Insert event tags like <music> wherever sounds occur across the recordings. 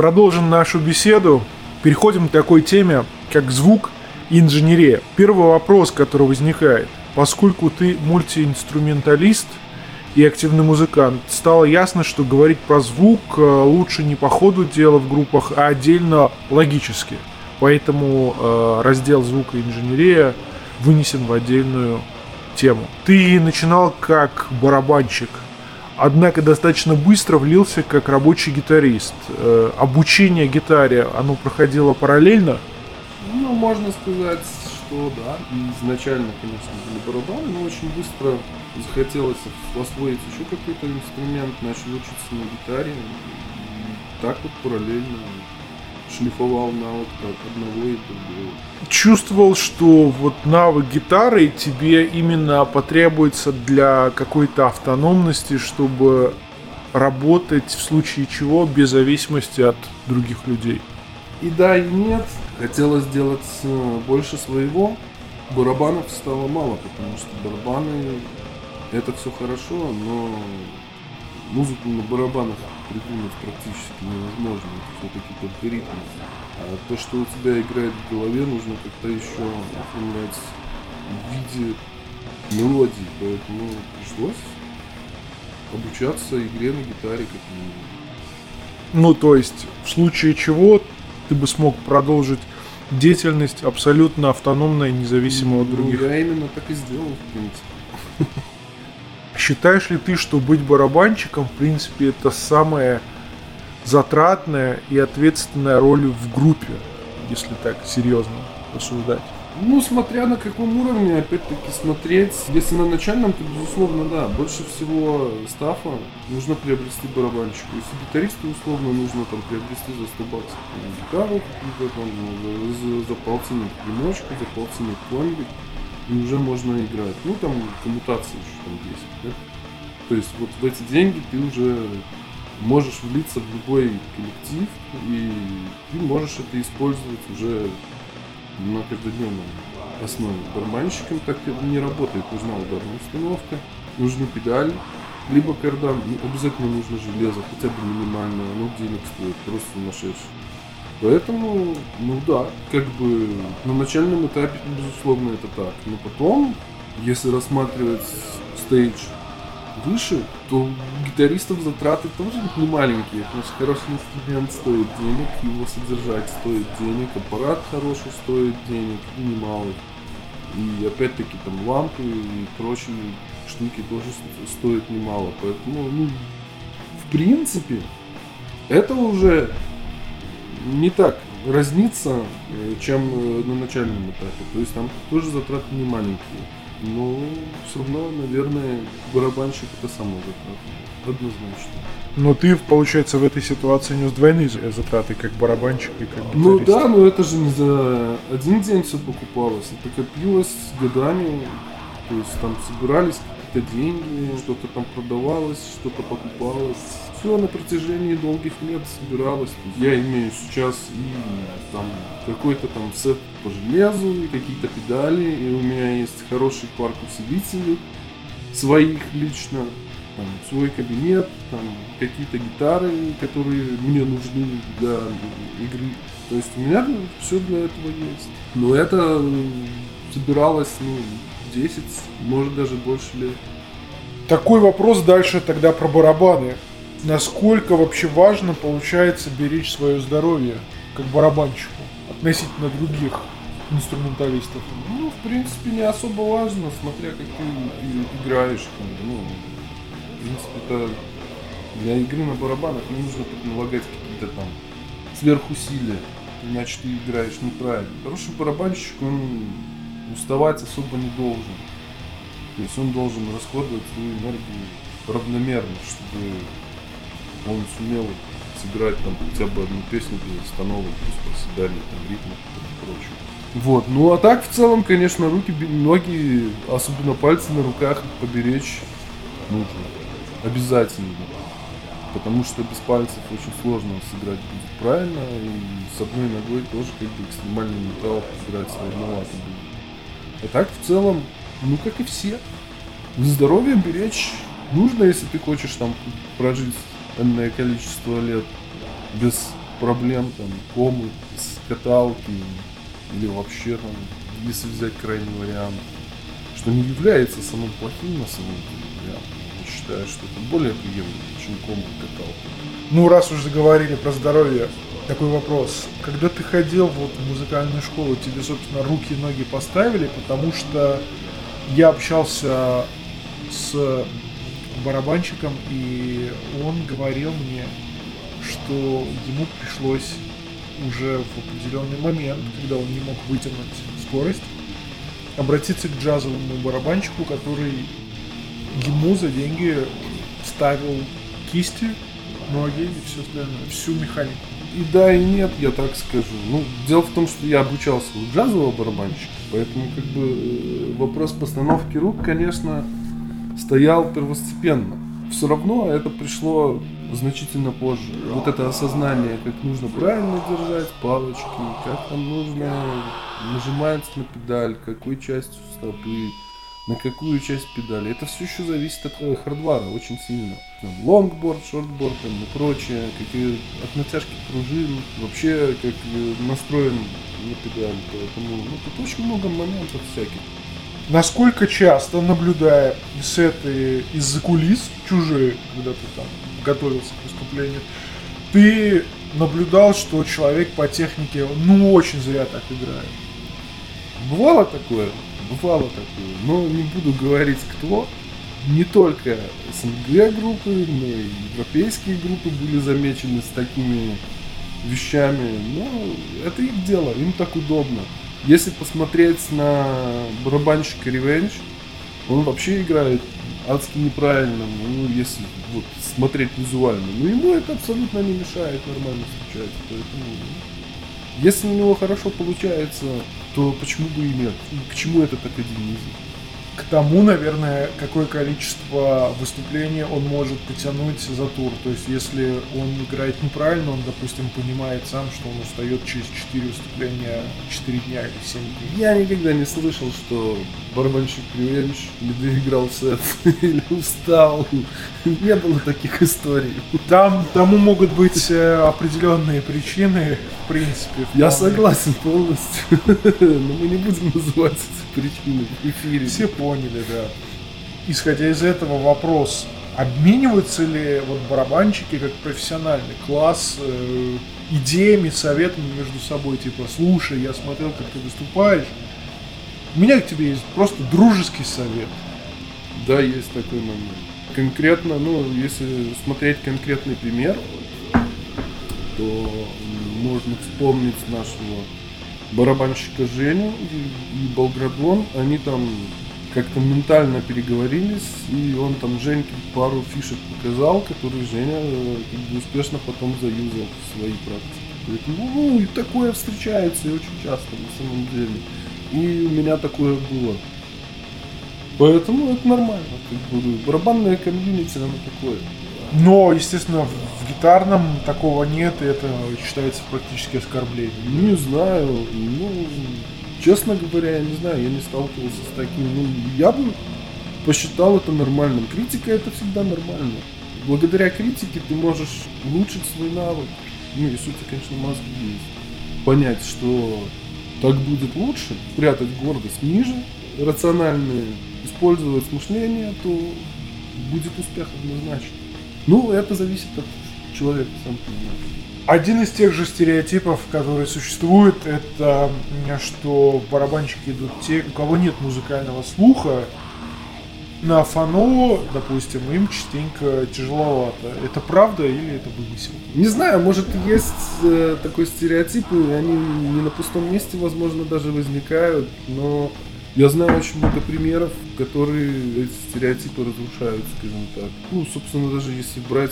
Продолжим нашу беседу. Переходим к такой теме, как звук и инженерия. Первый вопрос, который возникает. Поскольку ты мультиинструменталист и активный музыкант, стало ясно, что говорить про звук э, лучше не по ходу дела в группах, а отдельно логически. Поэтому э, раздел звука и инженерия вынесен в отдельную тему. Ты начинал как барабанщик, однако достаточно быстро влился как рабочий гитарист. Э, обучение гитаре, оно проходило параллельно? Ну, можно сказать, что да. Изначально, конечно, были барабаны, но очень быстро захотелось освоить еще какой-то инструмент, начал учиться на гитаре. И так вот параллельно шлифовал навык одного и другого. Чувствовал, что вот навык гитары тебе именно потребуется для какой-то автономности, чтобы работать в случае чего без зависимости от других людей. И да, и нет. Хотелось сделать э, больше своего. Барабанов стало мало, потому что барабаны это все хорошо, но музыку на барабанах придумать практически невозможно. Это все-таки только ритм. А то, что у тебя играет в голове, нужно как-то еще оформлять в виде мелодии. Поэтому пришлось обучаться игре на гитаре как минимум. Ну, то есть, в случае чего ты бы смог продолжить деятельность абсолютно автономная, независимо от других. Ну, я именно так и сделал, в принципе. <laughs> Считаешь ли ты, что быть барабанщиком, в принципе, это самая затратная и ответственная роль в группе, если так серьезно рассуждать? Ну, смотря на каком уровне, опять-таки, смотреть. Если на начальном, то, безусловно, да. Больше всего стафа нужно приобрести барабанщику. Если гитаристу, условно, нужно там приобрести за 100 баксов гитару какую-то там, за, за полтинник примочку, за полтинник пломбик и уже можно играть. Ну, там коммутации еще там есть. Да? То есть вот в эти деньги ты уже можешь влиться в любой коллектив, и ты можешь это использовать уже на каждодневном основе. Барабанщиком так не работает. Нужна ударная установка, нужны педали, либо кардан. Ну, обязательно нужно железо, хотя бы минимальное. Оно денег стоит, просто сумасшедшее. Поэтому, ну да, как бы на начальном этапе, безусловно, это так. Но потом, если рассматривать стейдж выше, то гитаристов затраты тоже не маленькие, потому что хороший инструмент стоит денег, его содержать стоит денег, аппарат хороший стоит денег, и немалый. И опять-таки там лампы и прочие штуки тоже стоят немало. Поэтому, ну, в принципе, это уже не так разнится, э, чем э, на начальном этапе. То есть там тоже затраты не маленькие. Но все равно, наверное, барабанщик это самое затратное. Однозначно. Но ты, получается, в этой ситуации нес двойные затраты, как барабанщик и как ну гитарист. Ну да, но это же не за один день все покупалось. Это копилось годами. То есть там собирались какие-то деньги, что-то там продавалось, что-то покупалось все на протяжении долгих лет собиралось. Я имею сейчас и там какой-то там сет по железу, и какие-то педали, и у меня есть хороший парк усилителей своих лично, там, свой кабинет, там какие-то гитары, которые мне нужны для игры. То есть у меня все для этого есть. Но это собиралось, ну, 10, может даже больше лет. Такой вопрос дальше тогда про барабаны насколько вообще важно получается беречь свое здоровье как барабанщику относительно других инструменталистов? Ну, в принципе, не особо важно, смотря как ты играешь. Ну, в принципе, это для игры на барабанах не нужно налагать какие-то там сверхусилия, иначе ты играешь неправильно. Хороший барабанщик, он уставать особо не должен. То есть он должен расходовать свою энергию равномерно, чтобы он сумел сыграть там хотя бы одну песню без остановок, без проседания там ритма и прочего. Вот, ну а так в целом, конечно, руки, ноги, особенно пальцы на руках поберечь нужно. Обязательно. Потому что без пальцев очень сложно сыграть будет правильно, и с одной ногой тоже как бы экстремальный металл сыграть сложновато будет. А так в целом, ну как и все. Здоровье беречь нужно, если ты хочешь там прожить энное количество лет без проблем, там, комы, каталки, или вообще там, если взять крайний вариант, что не является самым плохим на самом деле. Я считаю, что это более приемлемо, чем комы и каталки. Ну, раз уж заговорили про здоровье, такой вопрос. Когда ты ходил вот в музыкальную школу, тебе, собственно, руки и ноги поставили, потому что я общался с барабанщиком, и он говорил мне, что ему пришлось уже в определенный момент, когда он не мог вытянуть скорость, обратиться к джазовому барабанщику, который ему за деньги ставил кисти, ноги и все остальное, всю механику. И да, и нет, я так скажу. Ну, дело в том, что я обучался у джазового барабанщика, поэтому как бы э, вопрос постановки рук, конечно, стоял первостепенно. Все равно это пришло значительно позже. Вот это осознание, как нужно правильно держать палочки, как там нужно нажимать на педаль, какой частью стопы, на какую часть педали. Это все еще зависит от э, hardware а очень сильно. Longboard, shortboard там, и прочее, какие от натяжки пружин, вообще как э, настроен на педаль. Поэтому ну, тут очень много моментов всяких. Насколько часто, наблюдая сеты из-за кулис, чужие, когда ты там готовился к выступлению, ты наблюдал, что человек по технике, ну, очень зря так играет. Бывало такое? Бывало такое. Но не буду говорить кто. Не только СНГ группы, но и европейские группы были замечены с такими вещами. Но это их дело, им так удобно. Если посмотреть на барабанщика Revenge, он вообще играет адски неправильно, ну, если вот, смотреть визуально. Но ему это абсолютно не мешает нормально встречать. Поэтому, если у него хорошо получается, то почему бы и нет? К чему этот академизм? К тому, наверное, какое количество выступлений он может потянуть за тур. То есть, если он играет неправильно, он, допустим, понимает сам, что он устает через 4 выступления 4 дня или 7 дней. Я никогда не слышал, что барабанщик не доиграл сет <laughs> или устал. Не было таких историй. Там, тому могут быть э, определенные причины, в принципе. В Я согласен полностью, <laughs> но мы не будем называть эти причины в эфире. Все поняли, да. Исходя из этого вопрос, обмениваются ли вот барабанщики как профессиональный класс э, идеями, советами между собой, типа, слушай, я смотрел, как ты выступаешь, у меня к тебе есть просто дружеский совет. Да, есть такой момент. Конкретно, ну, если смотреть конкретный пример, то можно вспомнить нашего барабанщика Женю и, и Болградон. Они там как-то ментально переговорились, и он там Женьке пару фишек показал, которые Женя э, как бы успешно потом заюзал в своей практике. Поэтому, ну, и такое встречается и очень часто на самом деле. И у меня такое было. Поэтому это нормально. Как бы, барабанное комьюнити, оно такое. Но, естественно, в гитарном такого нет, и это считается практически оскорблением. Не знаю, ну, честно говоря, я не знаю, я не сталкивался с таким. Ну, я бы посчитал это нормальным. Критика это всегда нормально. Благодаря критике ты можешь улучшить свой навык. Ну, и сути, конечно, мозги есть. Понять, что так будет лучше, прятать гордость ниже, рационально использовать мышление, то будет успех однозначно. Ну, это зависит от человека, сам понимаешь. Один из тех же стереотипов, которые существуют, это что барабанщики идут те, у кого нет музыкального слуха, на фано, допустим, им частенько тяжеловато. Это правда или это вымысел? Не знаю, может есть э, такой стереотип, и они не на пустом месте, возможно, даже возникают, но я знаю очень много примеров, которые эти стереотипы разрушают, скажем так. Ну, собственно, даже если брать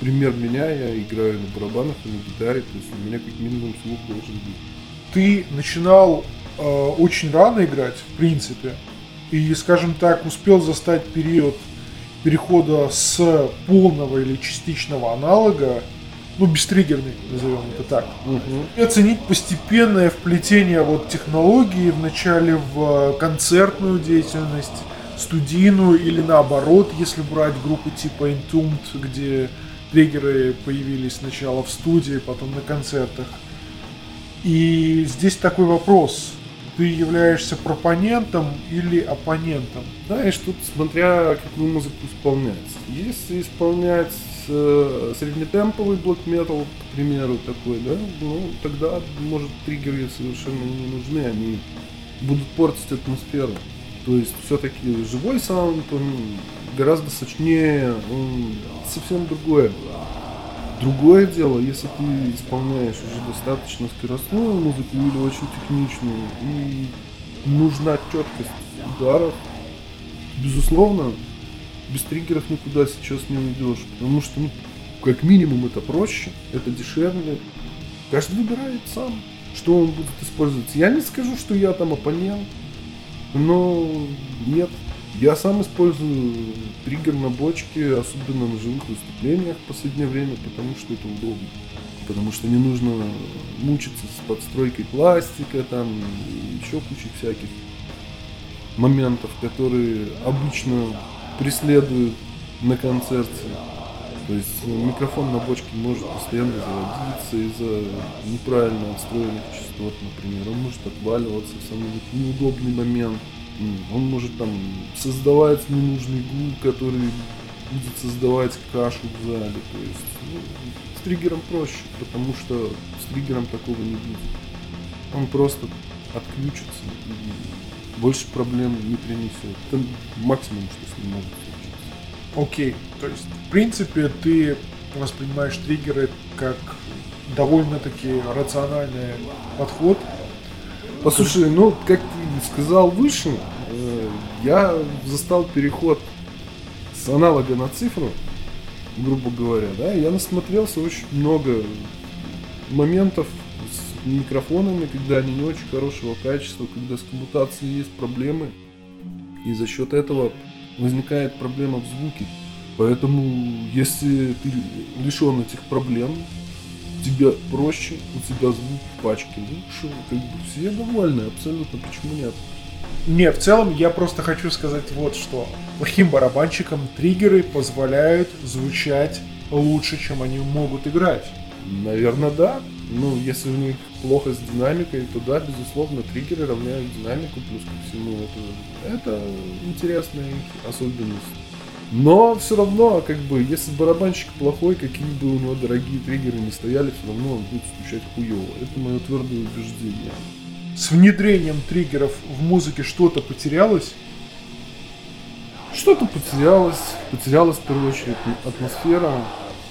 пример меня, я играю на барабанах и на гитаре, то есть у меня как минимум слух должен быть. Ты начинал э, очень рано играть, в принципе и, скажем так, успел застать период перехода с полного или частичного аналога, ну, бестриггерный, назовем это так, угу. и оценить постепенное вплетение вот технологии вначале в концертную деятельность, студийную или наоборот, если брать группы типа Entombed, где триггеры появились сначала в студии, потом на концертах. И здесь такой вопрос. Ты являешься пропонентом или оппонентом? Знаешь, тут смотря какую музыку исполнять. Если исполнять э, среднетемповый блок метал, к примеру, такой, да, ну тогда, может, триггеры совершенно не нужны, они будут портить атмосферу. То есть все-таки живой саунд, он гораздо сочнее, он совсем другое. Другое дело, если ты исполняешь уже достаточно скоростную музыку или очень техничную, и нужна четкость ударов, безусловно, без триггеров никуда сейчас не уйдешь, потому что, ну, как минимум, это проще, это дешевле. Каждый выбирает сам, что он будет использовать. Я не скажу, что я там оппонент, но нет, я сам использую триггер на бочке, особенно на живых выступлениях в последнее время, потому что это удобно. Потому что не нужно мучиться с подстройкой пластика, там, и еще куча всяких моментов, которые обычно преследуют на концерте. То есть микрофон на бочке может постоянно заводиться из-за неправильно отстроенных частот, например. Он может отваливаться в самый неудобный момент. Он может там создавать ненужный гул, который будет создавать кашу в зале. То есть ну, с триггером проще, потому что с триггером такого не будет. Он просто отключится и больше проблем не принесет. Это максимум, что с ним может случиться. Окей, то есть в принципе ты воспринимаешь триггеры как довольно-таки рациональный подход Послушай, ну, как ты сказал выше, э, я застал переход с аналога на цифру, грубо говоря, да, я насмотрелся очень много моментов с микрофонами, когда они не очень хорошего качества, когда с коммутацией есть проблемы, и за счет этого возникает проблема в звуке. Поэтому, если ты лишен этих проблем, тебе проще, у тебя звук в пачке лучше, как бы все довольны, абсолютно, почему нет? Не, в целом я просто хочу сказать вот что. Плохим барабанщикам триггеры позволяют звучать лучше, чем они могут играть. Наверное, да. Ну, если у них плохо с динамикой, то да, безусловно, триггеры равняют динамику, плюс ко всему это, это интересная особенность. Но все равно, как бы, если барабанщик плохой, какие бы у него дорогие триггеры не стояли, все равно он будет стучать хуево. Это мое твердое убеждение. С внедрением триггеров в музыке что-то потерялось? Что-то потерялось. Потерялась в первую очередь атмосфера.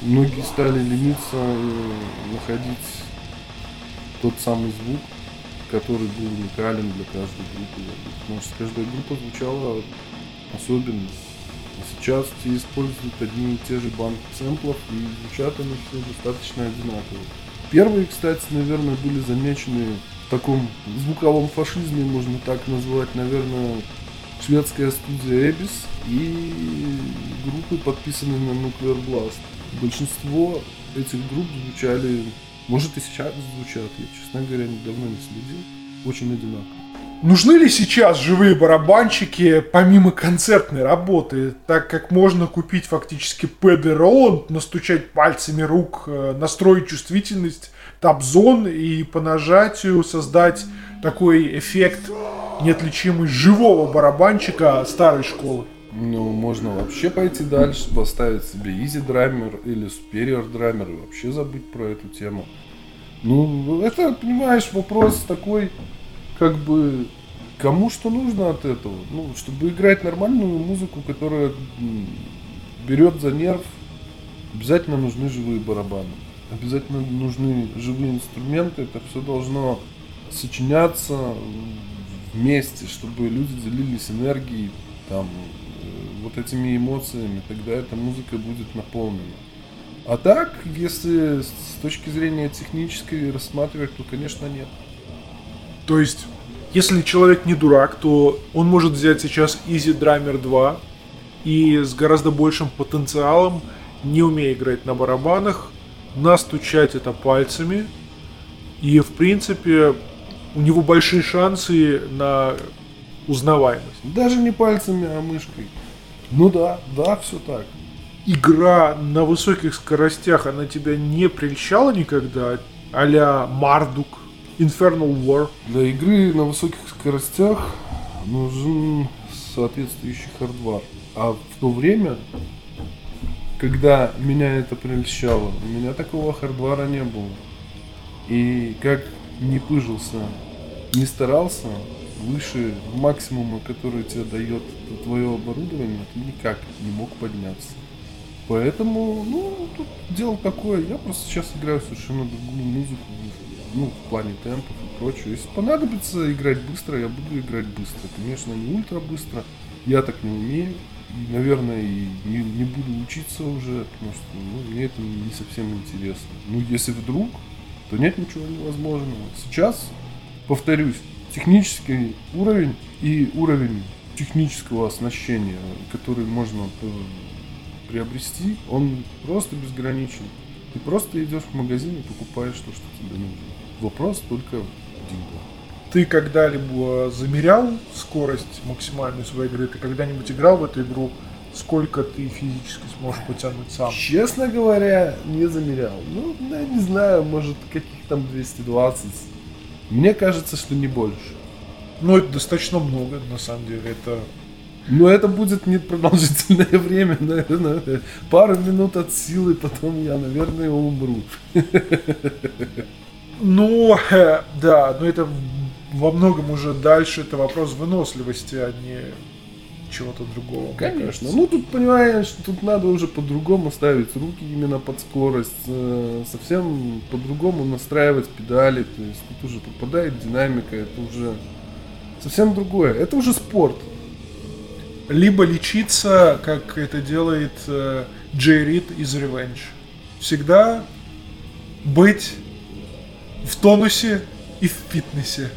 Многие стали лениться и находить тот самый звук, который был уникален для каждой группы. Потому что каждая группа звучала особенно. Сейчас все используют одни и те же банки сэмплов, и звучат они все достаточно одинаково. Первые, кстати, наверное, были замечены в таком звуковом фашизме, можно так назвать, наверное, шведская студия Эбис и группы, подписанные на Nuclear Blast. Большинство этих групп звучали, может и сейчас звучат, я, честно говоря, давно не следил, очень одинаково. Нужны ли сейчас живые барабанщики помимо концертной работы, так как можно купить фактически пэд и роланд, настучать пальцами рук, э, настроить чувствительность, табзон и по нажатию создать такой эффект неотличимый живого барабанщика старой школы? Ну, можно вообще пойти дальше, поставить себе Easy Drummer или Superior Drummer и вообще забыть про эту тему. Ну, это, понимаешь, вопрос такой как бы кому что нужно от этого. Ну, чтобы играть нормальную музыку, которая берет за нерв, обязательно нужны живые барабаны. Обязательно нужны живые инструменты. Это все должно сочиняться вместе, чтобы люди делились энергией, там, э, вот этими эмоциями, тогда эта музыка будет наполнена. А так, если с точки зрения технической рассматривать, то, конечно, нет. То есть, если человек не дурак, то он может взять сейчас Easy Drummer 2 и с гораздо большим потенциалом, не умея играть на барабанах, настучать это пальцами. И, в принципе, у него большие шансы на узнаваемость. Даже не пальцами, а мышкой. Ну да, да, все так. игра на высоких скоростях, она тебя не прельщала никогда? а Мардук, Infernal War? Для игры на высоких скоростях нужен соответствующий хардвар. А в то время, когда меня это прельщало, у меня такого хардвара не было. И как не пыжился, не старался, выше максимума, который тебе дает твое оборудование, ты никак не мог подняться. Поэтому, ну, тут дело такое. Я просто сейчас играю совершенно другую музыку, ну, в плане темпов и прочего. Если понадобится играть быстро, я буду играть быстро. Конечно, не ультра быстро. Я так не умею. И, наверное, и не, не буду учиться уже, потому что ну, мне это не совсем интересно. Ну, если вдруг, то нет ничего невозможного. Сейчас, повторюсь, технический уровень и уровень технического оснащения, который можно приобрести, он просто безграничен. Ты просто идешь в магазин и покупаешь то, что тебе нужно. Вопрос только в деньгах. Ты когда-либо замерял скорость максимальную своей игры? Ты когда-нибудь играл в эту игру? Сколько ты физически сможешь потянуть сам? Честно говоря, не замерял. Ну, я не знаю, может, каких там 220. Мне кажется, что не больше. Ну, это достаточно много, на самом деле. Это но это будет не продолжительное <laughs> время, наверное, пару минут от силы, потом я, наверное, умру. <laughs> Ну, <laughs> да, но это во многом уже дальше это вопрос выносливости, а не чего-то другого. Конечно. Ну тут понимаешь, тут надо уже по-другому ставить руки именно под скорость, э, совсем по-другому настраивать педали, то есть тут уже попадает динамика, это уже совсем другое. Это уже спорт либо лечиться, как это делает э, Джей Рид из Revenge. Всегда быть в тонусе и в фитнесе.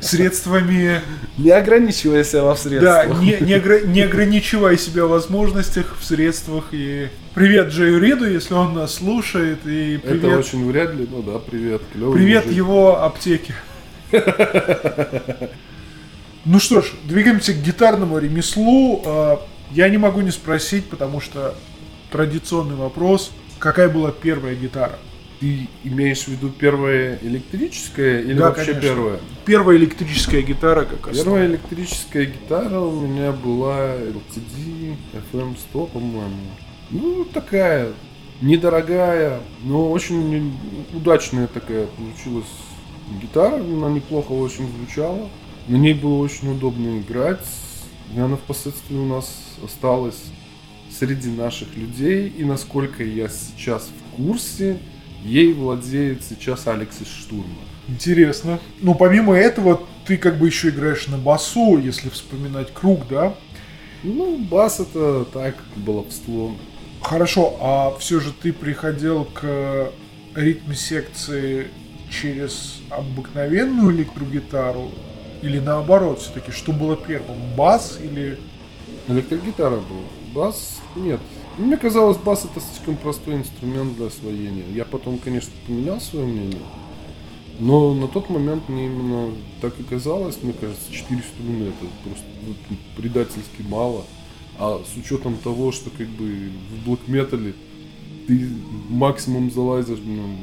Средствами... Не ограничивая себя во средствах. Да, не, не, огр... не ограничивая себя в возможностях, в средствах. И привет Джею Риду, если он нас слушает. И привет... Это очень вряд ли, ну да, привет. Клевый привет мужик. его аптеке. Ну что ж, двигаемся к гитарному ремеслу. А, я не могу не спросить, потому что традиционный вопрос. Какая была первая гитара? Ты имеешь в виду первая электрическая или да, вообще конечно. первая? Первая электрическая гитара как основа. Первая электрическая гитара у меня была LCD FM100, по-моему. Ну, такая недорогая, но очень удачная такая получилась гитара. Она неплохо очень звучала. На ней было очень удобно играть. И она впоследствии у нас осталась среди наших людей. И насколько я сейчас в курсе, ей владеет сейчас Алекс из Штурма. Интересно. Ну, помимо этого, ты как бы еще играешь на басу, если вспоминать круг, да? Ну, бас это так, баловство. Хорошо, а все же ты приходил к ритме секции через обыкновенную электрогитару или наоборот, все-таки, что было первым, бас или... Электрогитара была. Бас нет. Мне казалось, бас это слишком простой инструмент для освоения. Я потом, конечно, поменял свое мнение. Но на тот момент мне именно так и казалось, мне кажется, 4 струны это просто ну, предательски мало. А с учетом того, что как бы в блэк метале ты максимум залазишь ну,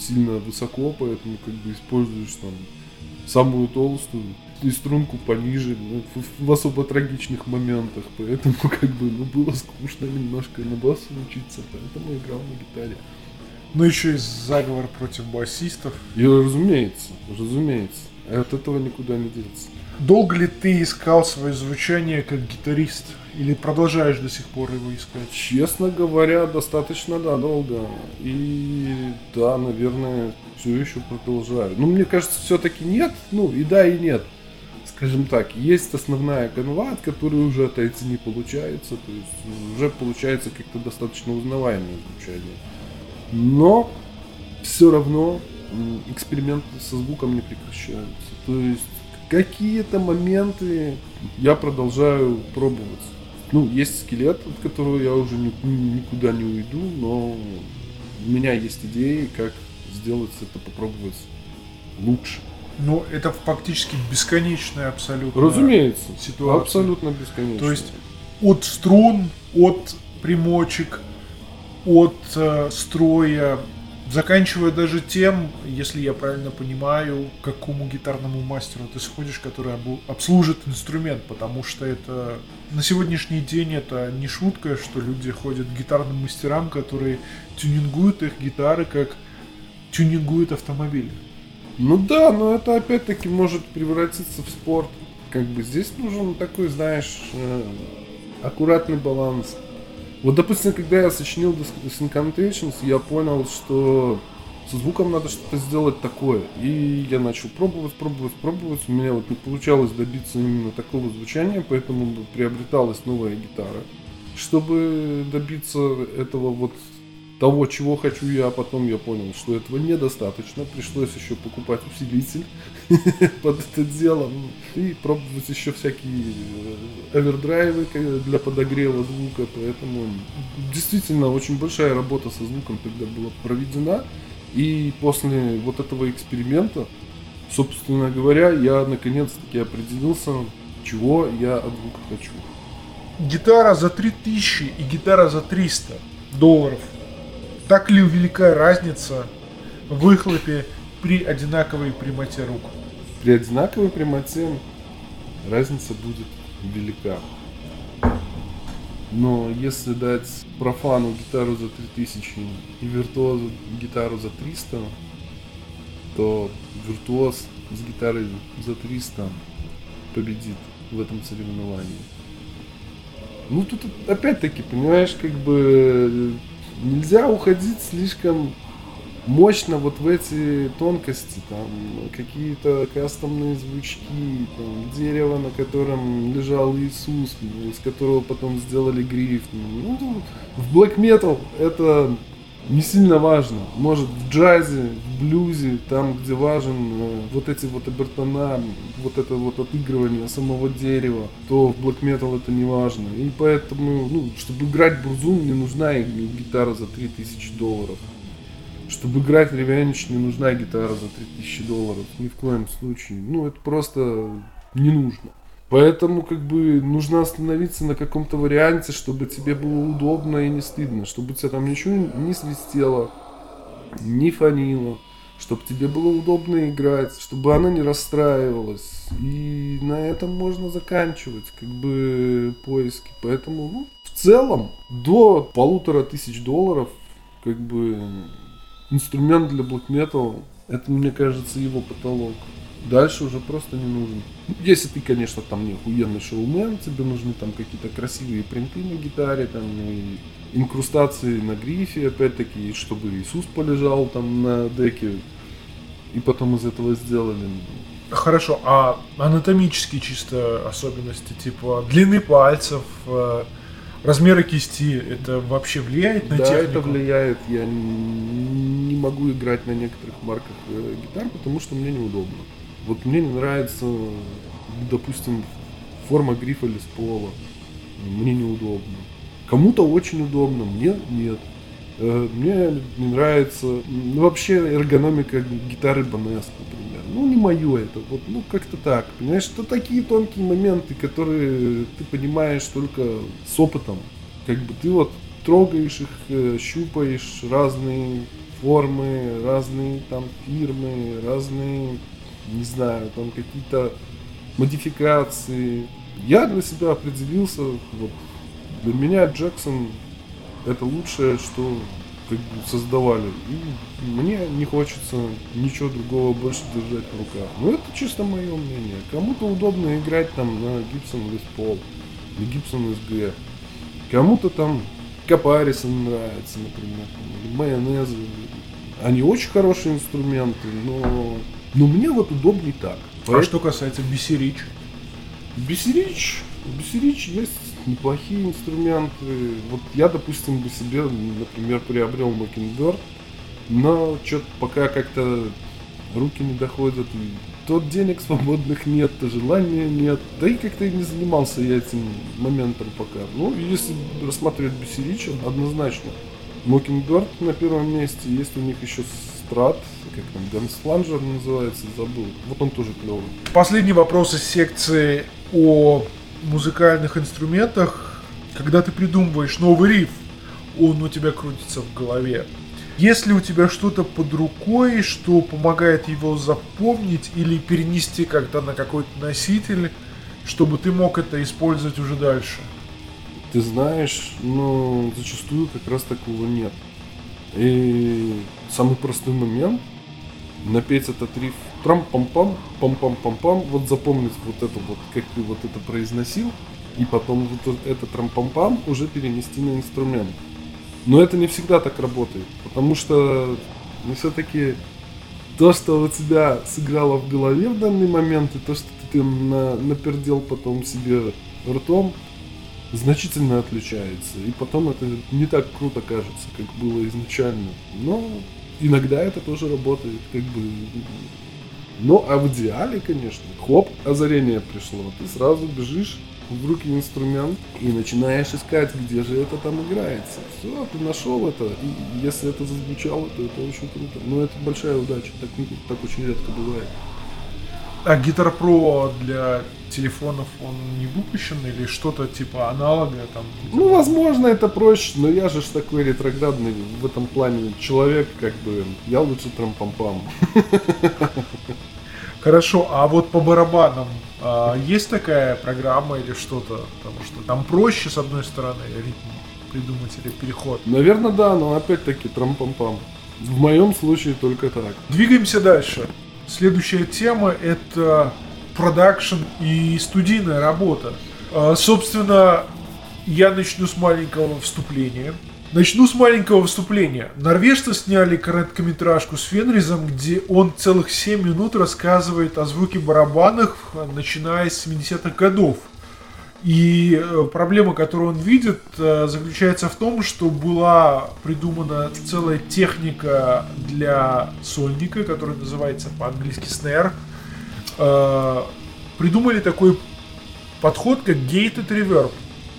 сильно высоко, поэтому как бы используешь там самую толстую и струнку пониже ну, в, в особо трагичных моментах, поэтому как бы ну, было скучно немножко на басу учиться, поэтому играл на гитаре. Ну еще и заговор против басистов. И разумеется, разумеется. От этого никуда не деться. Долго ли ты искал свое звучание как гитарист? Или продолжаешь до сих пор его искать? Честно говоря, достаточно, да, долго. И да, наверное, все еще продолжаю. Но мне кажется, все-таки нет. Ну, и да, и нет. Скажем так, есть основная канва, от которой уже отойти не получается. То есть уже получается как-то достаточно узнаваемое звучание. Но все равно эксперименты со звуком не прекращаются. То есть какие-то моменты я продолжаю пробовать. Ну, есть скелет, от которого я уже ни, никуда не уйду, но у меня есть идеи, как сделать это, попробовать лучше. Ну, это фактически бесконечная абсолютно Разумеется, ситуация. Абсолютно бесконечная. То есть от струн от примочек, от э, строя, заканчивая даже тем, если я правильно понимаю, к какому гитарному мастеру ты сходишь, который обслужит инструмент, потому что это на сегодняшний день это не шутка, что люди ходят к гитарным мастерам, которые тюнингуют их гитары, как тюнингуют автомобили. Ну да, но это опять-таки может превратиться в спорт. Как бы здесь нужен такой, знаешь, э, аккуратный баланс. Вот, допустим, когда я сочинил Incantations, я понял, что со звуком надо что-то сделать такое. И я начал пробовать, пробовать, пробовать. У меня вот не получалось добиться именно такого звучания, поэтому приобреталась новая гитара. Чтобы добиться этого вот того, чего хочу я, а потом я понял, что этого недостаточно. Пришлось еще покупать усилитель <laughs> под это дело и пробовать еще всякие э, овердрайвы для подогрева звука. Поэтому действительно очень большая работа со звуком тогда была проведена. И после вот этого эксперимента, собственно говоря, я наконец-таки определился, чего я от звука хочу. Гитара за 3000 и гитара за 300 долларов – так ли велика разница в выхлопе при одинаковой прямоте рук? При одинаковой прямоте разница будет велика. Но если дать профану гитару за 3000 и виртуозу гитару за 300, то виртуоз с гитарой за 300 победит в этом соревновании. Ну тут опять-таки, понимаешь, как бы нельзя уходить слишком мощно вот в эти тонкости, там какие-то кастомные звучки, там, дерево, на котором лежал Иисус, из которого потом сделали гриф. Ну, в black metal это не сильно важно. Может в джазе, в блюзе, там где важен э, вот эти вот обертона, вот это вот отыгрывание самого дерева, то в black metal это не важно. И поэтому, ну, чтобы играть бурзу, мне нужна гитара за 3000 долларов. Чтобы играть ревенч, не нужна гитара за 3000 долларов. Ни в коем случае. Ну, это просто не нужно. Поэтому как бы нужно остановиться на каком-то варианте, чтобы тебе было удобно и не стыдно, чтобы у тебя там ничего не свистело, не фанило, чтобы тебе было удобно играть, чтобы она не расстраивалась. И на этом можно заканчивать как бы поиски. Поэтому ну, в целом до полутора тысяч долларов как бы инструмент для metal это мне кажется его потолок. Дальше уже просто не нужен. Если ты, конечно, там не охуенный шоумен, тебе нужны там какие-то красивые принты на гитаре, там и инкрустации на грифе, опять-таки, чтобы Иисус полежал там на деке, и потом из этого сделали. Хорошо, а анатомические чисто особенности, типа длины пальцев, э, размеры кисти, это вообще влияет на да, технику? Да, это влияет. Я не могу играть на некоторых марках э, гитар, потому что мне неудобно. Вот мне не нравится, допустим, форма грифа или пола. Мне неудобно. Кому-то очень удобно, мне нет. Э, мне не нравится ну, вообще эргономика гитары Банес, например. Ну, не мое это. Вот, ну, как-то так. Понимаешь, это такие тонкие моменты, которые ты понимаешь только с опытом. Как бы ты вот трогаешь их, э, щупаешь разные формы, разные там фирмы, разные не знаю, там какие-то модификации. Я для себя определился, вот, для меня Джексон это лучшее, что как бы создавали. И мне не хочется ничего другого больше держать в руках. Но это чисто мое мнение. Кому-то удобно играть там на Gibson Les Paul, на Gibson SG. Кому-то там Капарисон нравится, например, или майонезы. Они очень хорошие инструменты, но но мне вот удобнее так. А Поэтому... что касается Бисерич? Бисерич, Бисерич есть неплохие инструменты. Вот я, допустим, бы себе, например, приобрел Mockingbird, но что-то пока как-то руки не доходят, и то денег <laughs> свободных нет, то желания нет. Да и как-то и не занимался я этим моментом пока. Ну, если рассматривать Бесерича, однозначно. Mockingbird на первом месте, есть у них еще Страт, как там, Гансфланжер называется, забыл. Вот он тоже клевый. Последний вопрос из секции о музыкальных инструментах. когда ты придумываешь новый риф, он у тебя крутится в голове. Если у тебя что-то под рукой, что помогает его запомнить или перенести как-то на какой-то носитель, чтобы ты мог это использовать уже дальше? Ты знаешь, ну, зачастую как раз такого нет. И самый простой момент напеть этот риф трам-пам-пам, пам-пам-пам-пам, вот запомнить вот это вот, как ты вот это произносил, и потом вот это трам-пам-пам уже перенести на инструмент. Но это не всегда так работает, потому что ну, все-таки то, что у тебя сыграло в голове в данный момент, и то, что ты на, напердел потом себе ртом, значительно отличается. И потом это не так круто кажется, как было изначально. Но иногда это тоже работает, как бы. Ну, а в идеале, конечно, хоп, озарение пришло. Ты сразу бежишь в руки инструмент и начинаешь искать, где же это там играется. Все, ты нашел это, и если это зазвучало, то это очень круто. Но это большая удача, так, так очень редко бывает. А Guitar Pro для телефонов он не выпущен или что-то типа аналога там? Ну, возможно, это проще, но я же ж такой ретроградный в этом плане человек, как бы, я лучше трампампам. Хорошо, а вот по барабанам а, есть такая программа или что-то? Потому что там проще, с одной стороны, ритм придумать или переход. Наверное, да, но опять-таки трампампам. В моем случае только так. Двигаемся дальше. Следующая тема это продакшн и студийная работа. А, собственно, я начну с маленького вступления. Начну с маленького вступления. Норвежцы сняли короткометражку с Фенризом, где он целых 7 минут рассказывает о звуке барабанах, начиная с 70-х годов. И э, проблема, которую он видит, э, заключается в том, что была придумана целая техника для сольника, которая называется по-английски. Э, придумали такой подход, как gated reverb.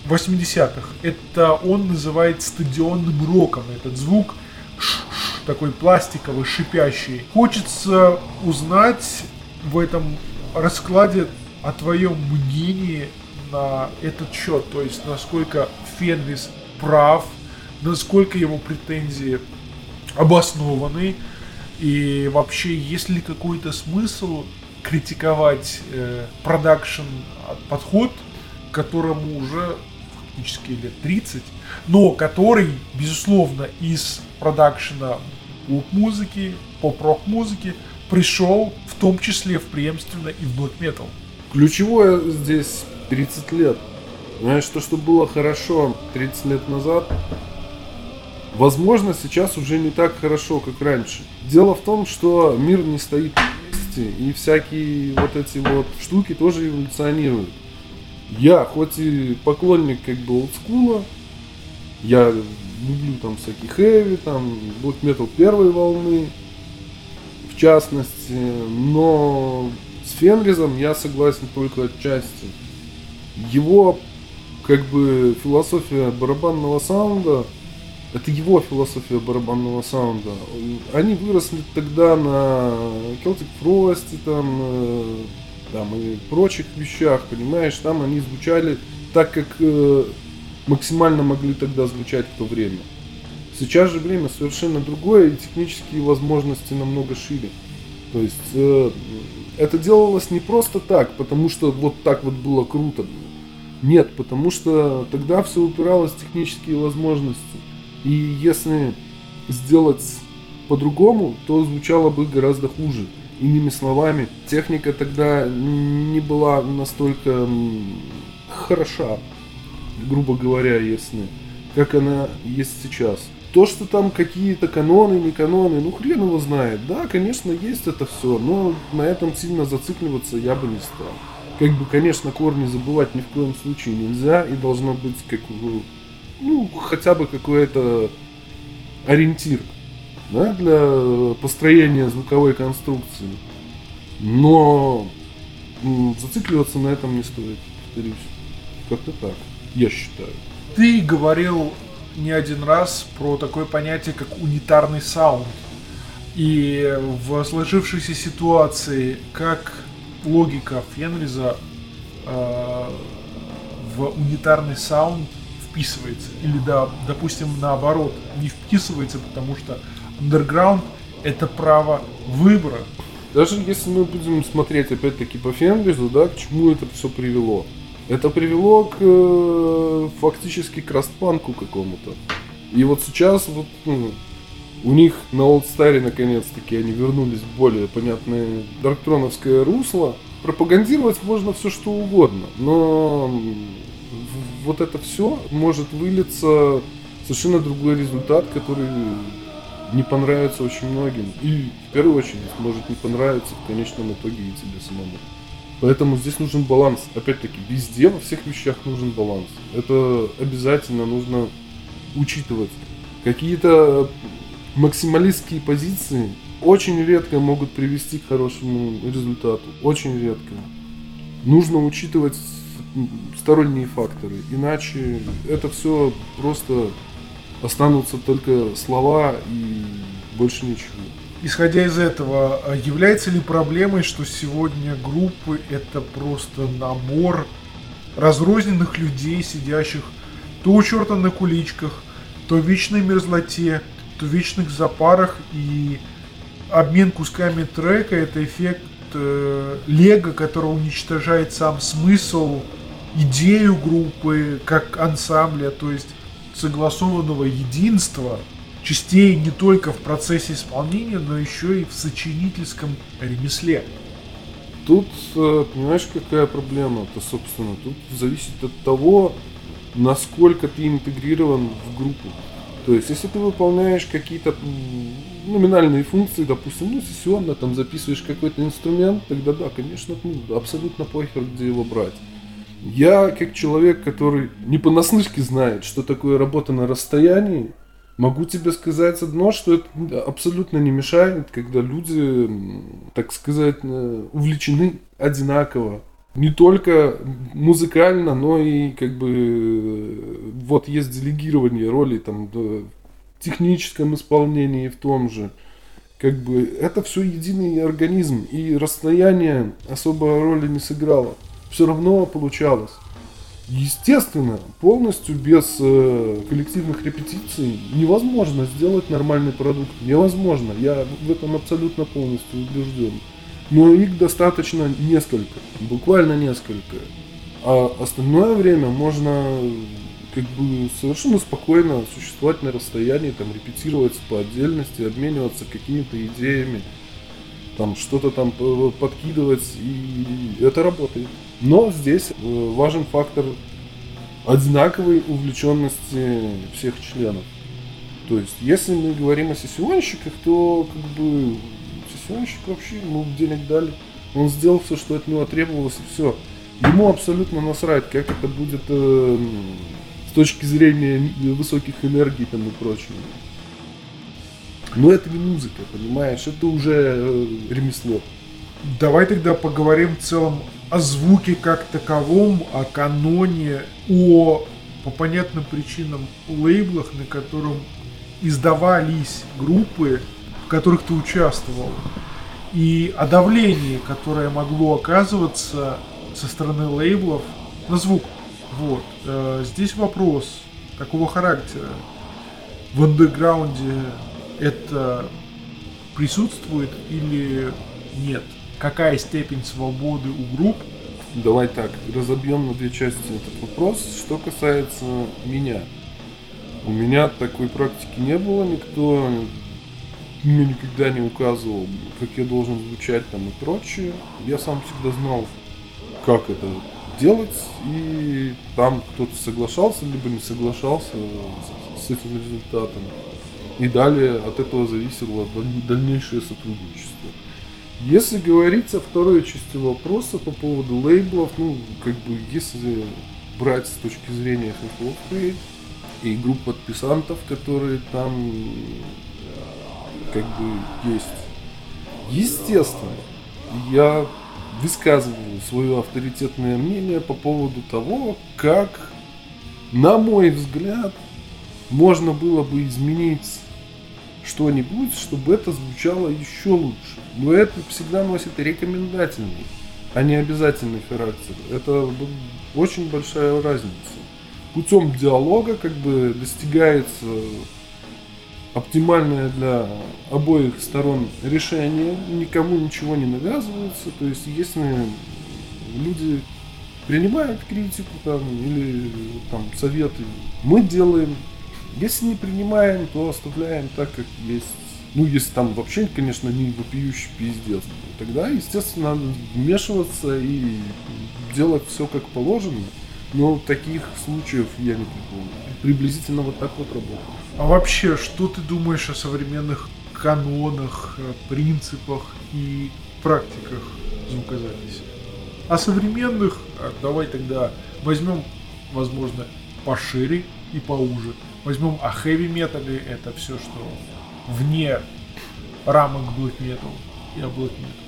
80-х. Это он называет стадионным роком. Этот звук такой пластиковый, шипящий. Хочется узнать в этом раскладе о твоем мнении на этот счет. То есть, насколько Фенрис прав, насколько его претензии обоснованы. И вообще, есть ли какой-то смысл критиковать э, продакшн э, подход, которому уже практически лет 30, но который, безусловно, из продакшена поп-музыки, поп-рок-музыки пришел в том числе в преемственно и в black metal. Ключевое здесь 30 лет. Знаешь, то, что было хорошо 30 лет назад, возможно, сейчас уже не так хорошо, как раньше. Дело в том, что мир не стоит на месте, и всякие вот эти вот штуки тоже эволюционируют. Я, хоть и поклонник как бы олдскула, я люблю там всякие хэви, там black metal первой волны, в частности, но с Фенризом я согласен только отчасти. Его как бы философия барабанного саунда, это его философия барабанного саунда. Они выросли тогда на Celtic Frost, там, э, там и прочих вещах, понимаешь, там они звучали так, как э, максимально могли тогда звучать в то время. Сейчас же время совершенно другое, и технические возможности намного шире. То есть э, это делалось не просто так, потому что вот так вот было круто. Нет, потому что тогда все упиралось в технические возможности. И если сделать по-другому, то звучало бы гораздо хуже. Иными словами, техника тогда не была настолько хороша, грубо говоря, если как она есть сейчас. То, что там какие-то каноны, не каноны, ну хрен его знает. Да, конечно, есть это все, но на этом сильно зацикливаться я бы не стал. Как бы, конечно, корни забывать ни в коем случае нельзя, и должно быть как ну, хотя бы какой-то ориентир да, для построения звуковой конструкции. Но зацикливаться на этом не стоит, повторюсь. Как-то так, я считаю. Ты говорил не один раз про такое понятие, как унитарный саунд. И в сложившейся ситуации, как логика Фенриза э, в унитарный саунд вписывается. Или, да, допустим, наоборот, не вписывается, потому что underground это право выбора. Даже если мы будем смотреть опять-таки по Фенризу, да, к чему это все привело? Это привело к э, фактически к растпанку какому-то. И вот сейчас вот ну, у них на Олдстаре наконец-таки они вернулись в более понятное дарктроновское русло. Пропагандировать можно все что угодно, но вот это все может вылиться совершенно другой результат, который не понравится очень многим. И в первую очередь может не понравиться в конечном итоге и тебе самому. Поэтому здесь нужен баланс. Опять-таки, везде, во всех вещах нужен баланс. Это обязательно нужно учитывать. Какие-то максималистские позиции очень редко могут привести к хорошему результату. Очень редко. Нужно учитывать сторонние факторы. Иначе это все просто останутся только слова и больше ничего. Исходя из этого, а является ли проблемой, что сегодня группы это просто набор разрозненных людей, сидящих то у черта на куличках, то в вечной мерзлоте, то в вечных запарах, и обмен кусками трека это эффект э, лего, который уничтожает сам смысл, идею группы как ансамбля, то есть согласованного единства частей не только в процессе исполнения, но еще и в сочинительском ремесле. Тут, э, понимаешь, какая проблема-то, собственно, тут зависит от того, насколько ты интегрирован в группу. То есть, если ты выполняешь какие-то номинальные функции, допустим, ну, сессионно, там, записываешь какой-то инструмент, тогда да, конечно, ну, абсолютно похер, где его брать. Я, как человек, который не понаслышке знает, что такое работа на расстоянии, могу тебе сказать одно, что это абсолютно не мешает, когда люди, так сказать, э, увлечены одинаково. Не только музыкально, но и как бы э, вот есть делегирование ролей там в техническом исполнении в том же. Как бы это все единый организм, и расстояние особо роли не сыграло все равно получалось. Естественно, полностью без э, коллективных репетиций невозможно сделать нормальный продукт. Невозможно. Я в этом абсолютно полностью убежден. Но их достаточно несколько, буквально несколько. А остальное время можно как бы совершенно спокойно существовать на расстоянии, там репетировать по отдельности, обмениваться какими-то идеями, там что-то там подкидывать, и это работает. Но здесь э, важен фактор одинаковой увлеченности всех членов. То есть, если мы говорим о сессионщиках, то как бы сессионщик вообще ему денег дали. Он сделал все, что от него требовалось, и все. Ему абсолютно насрать, как это будет э, с точки зрения высоких энергий там и прочего. Но это не музыка, понимаешь? Это уже э, ремесло. Давай тогда поговорим в целом о звуке как таковом, о каноне, о по понятным причинам лейблах, на котором издавались группы, в которых ты участвовал, и о давлении, которое могло оказываться со стороны лейблов на звук. Вот. Э, здесь вопрос такого характера. В андеграунде это присутствует или нет? Какая степень свободы у групп? Давай так, разобьем на две части этот вопрос. Что касается меня. У меня такой практики не было, никто мне никогда не указывал, как я должен звучать там и прочее. Я сам всегда знал, как это делать, и там кто-то соглашался, либо не соглашался с этим результатом. И далее от этого зависело дальнейшее сотрудничество. Если говорить о второй части вопроса по поводу лейблов, ну, как бы, если брать с точки зрения хип и групп подписантов, которые там как бы есть. Естественно, я высказываю свое авторитетное мнение по поводу того, как, на мой взгляд, можно было бы изменить что-нибудь, чтобы это звучало еще лучше. Но это всегда носит рекомендательный, а не обязательный характер. Это очень большая разница. путем диалога как бы достигается оптимальное для обоих сторон решение, никому ничего не навязывается. То есть, если люди принимают критику там, или там, советы, мы делаем. Если не принимаем, то оставляем так, как есть. Ну, если там вообще, конечно, не вопиющий пиздец. Тогда, естественно, надо вмешиваться и делать все как положено. Но таких случаев я не припомню. Приблизительно вот так вот работает. А вообще, что ты думаешь о современных канонах, принципах и практиках звукозаписи? О современных, давай тогда возьмем, возможно, пошире и поуже. Возьмем о хэви метале, это все, что вне рамок black metal и о black metal.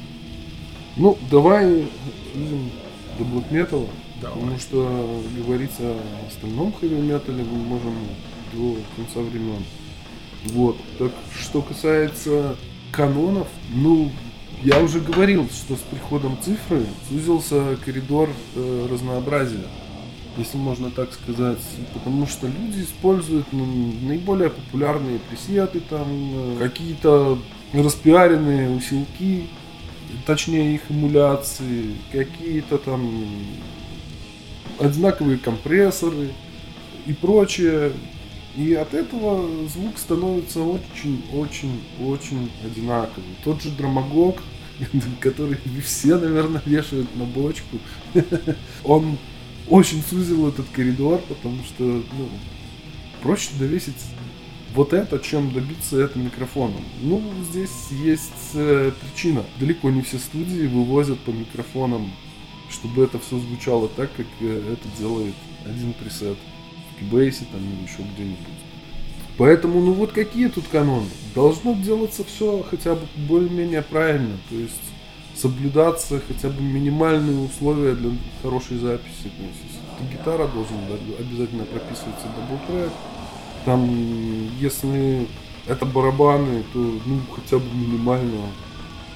Ну, давай снизим до black metal, давай. потому что говорить о остальном хэви метале мы можем до конца времен. Вот. Так что касается канонов, ну, я уже говорил, что с приходом цифры сузился коридор э, разнообразия, если можно так сказать, потому что люди используют ну, наиболее популярные пресеты, там э, какие-то распиаренные усилки, точнее их эмуляции, какие-то там одинаковые компрессоры и прочее. И от этого звук становится очень-очень-очень одинаковый. Тот же драмагог, <laughs> который все, наверное, вешают на бочку, <laughs> он очень сузил этот коридор, потому что ну, проще довесить вот это, чем добиться это микрофоном. Ну, здесь есть э, причина. Далеко не все студии вывозят по микрофонам, чтобы это все звучало так, как э, это делает один пресет бейсе там или еще где-нибудь. Поэтому, ну вот какие тут каноны? Должно делаться все хотя бы более-менее правильно, то есть соблюдаться хотя бы минимальные условия для хорошей записи. То есть, гитара должен обязательно прописываться double-track. Там, если это барабаны, то ну хотя бы минимально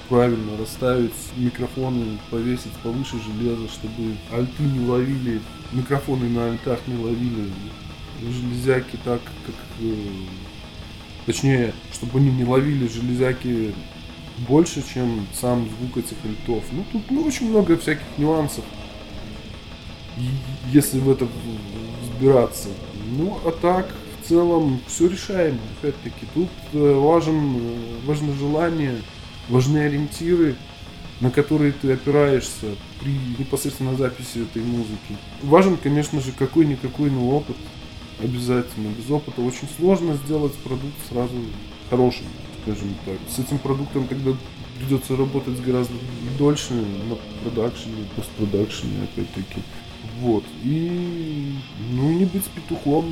правильно расставить микрофоны, повесить повыше железа, чтобы альты не ловили, микрофоны на альтах не ловили железяки так, как... Э, точнее, чтобы они не ловили железяки больше, чем сам звук этих альтов. Ну, тут ну, очень много всяких нюансов, если в это взбираться. Ну, а так, в целом, все решаемо, опять-таки. Тут э, важен, э, важно желание важны ориентиры, на которые ты опираешься при непосредственно записи этой музыки. Важен, конечно же, какой-никакой, но опыт обязательно. Без опыта очень сложно сделать продукт сразу хорошим, скажем так. С этим продуктом тогда придется работать гораздо дольше на продакшене, постпродакшене, опять-таки. Вот. И, ну, не быть петухом,